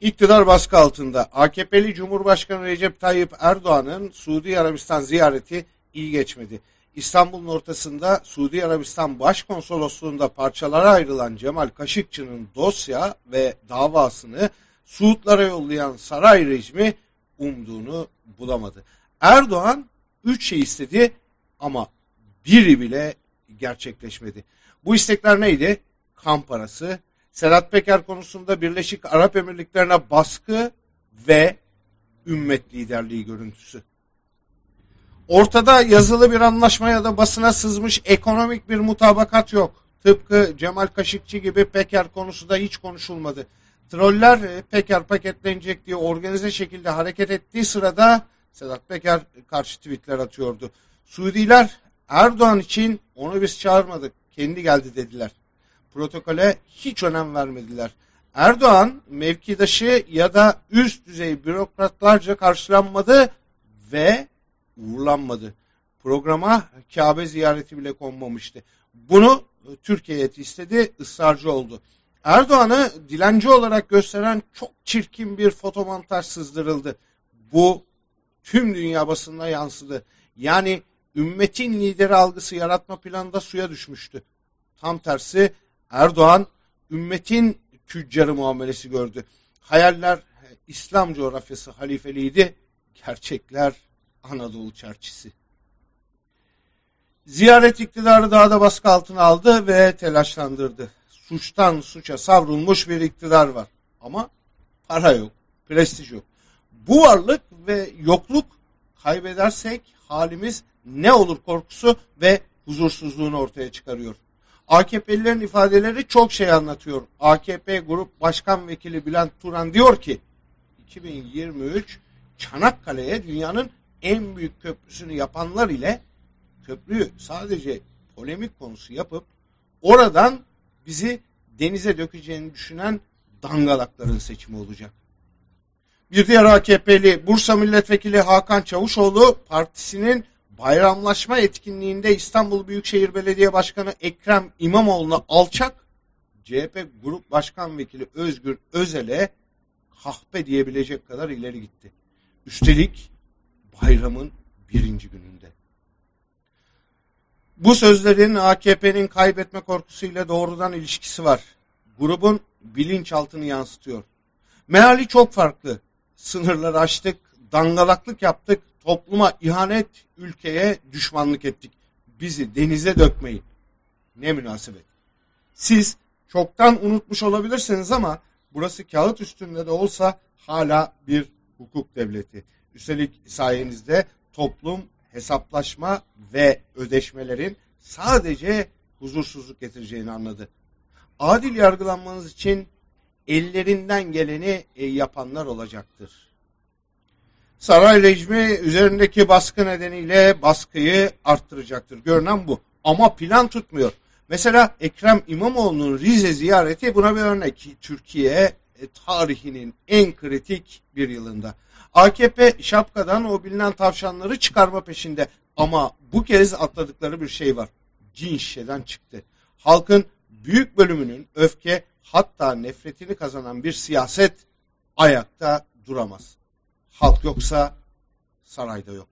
İktidar baskı altında AKP'li Cumhurbaşkanı Recep Tayyip Erdoğan'ın Suudi Arabistan ziyareti iyi geçmedi. İstanbul'un ortasında Suudi Arabistan Başkonsolosluğu'nda parçalara ayrılan Cemal Kaşıkçı'nın dosya ve davasını Suudlara yollayan saray rejimi umduğunu bulamadı. Erdoğan üç şey istedi ama biri bile gerçekleşmedi. Bu istekler neydi? Kan parası, Sedat Peker konusunda Birleşik Arap Emirlikleri'ne baskı ve ümmet liderliği görüntüsü. Ortada yazılı bir anlaşma ya da basına sızmış ekonomik bir mutabakat yok. Tıpkı Cemal Kaşıkçı gibi Peker konusu da hiç konuşulmadı. Troller e, Peker paketlenecek diye organize şekilde hareket ettiği sırada Sedat Peker karşı tweetler atıyordu. Suudiler Erdoğan için onu biz çağırmadık, kendi geldi dediler. Protokole hiç önem vermediler. Erdoğan mevkidaşı ya da üst düzey bürokratlarca karşılanmadı ve uğurlanmadı. Programa Kabe ziyareti bile konmamıştı. Bunu Türkiye istedi, ısrarcı oldu. Erdoğan'ı dilenci olarak gösteren çok çirkin bir fotomontaj sızdırıldı. Bu tüm dünya basınına yansıdı. Yani ümmetin lideri algısı yaratma planında suya düşmüştü. Tam tersi Erdoğan ümmetin tüccarı muamelesi gördü. Hayaller İslam coğrafyası halifeliydi. Gerçekler Anadolu çarçısı. Ziyaret iktidarı daha da baskı altına aldı ve telaşlandırdı. Suçtan suça savrulmuş bir iktidar var. Ama para yok, prestij yok. Bu varlık ve yokluk kaybedersek halimiz ne olur korkusu ve huzursuzluğunu ortaya çıkarıyor. AKP'lilerin ifadeleri çok şey anlatıyor. AKP Grup Başkan Vekili Bülent Turan diyor ki 2023 Çanakkale'ye dünyanın en büyük köprüsünü yapanlar ile köprüyü sadece polemik konusu yapıp oradan bizi denize dökeceğini düşünen dangalakların seçimi olacak. Bir diğer AKP'li Bursa Milletvekili Hakan Çavuşoğlu partisinin bayramlaşma etkinliğinde İstanbul Büyükşehir Belediye Başkanı Ekrem İmamoğlu'na alçak CHP Grup Başkan Vekili Özgür Özel'e kahpe diyebilecek kadar ileri gitti. Üstelik bayramın birinci gününde. Bu sözlerin AKP'nin kaybetme korkusuyla doğrudan ilişkisi var. Grubun bilinçaltını yansıtıyor. Meali çok farklı. Sınırları aştık, dangalaklık yaptık, topluma ihanet, ülkeye düşmanlık ettik. Bizi denize dökmeyin. Ne münasebet. Siz çoktan unutmuş olabilirsiniz ama burası kağıt üstünde de olsa hala bir hukuk devleti. Üstelik sayenizde toplum hesaplaşma ve ödeşmelerin sadece huzursuzluk getireceğini anladı. Adil yargılanmanız için ellerinden geleni e, yapanlar olacaktır. Saray rejimi üzerindeki baskı nedeniyle baskıyı arttıracaktır. Görünen bu. Ama plan tutmuyor. Mesela Ekrem İmamoğlu'nun Rize ziyareti buna bir örnek. Türkiye e, tarihinin en kritik bir yılında. AKP şapkadan o bilinen tavşanları çıkarma peşinde. Ama bu kez atladıkları bir şey var. Cin şişeden çıktı. Halkın büyük bölümünün öfke hatta nefretini kazanan bir siyaset ayakta duramaz. Halk yoksa sarayda yok.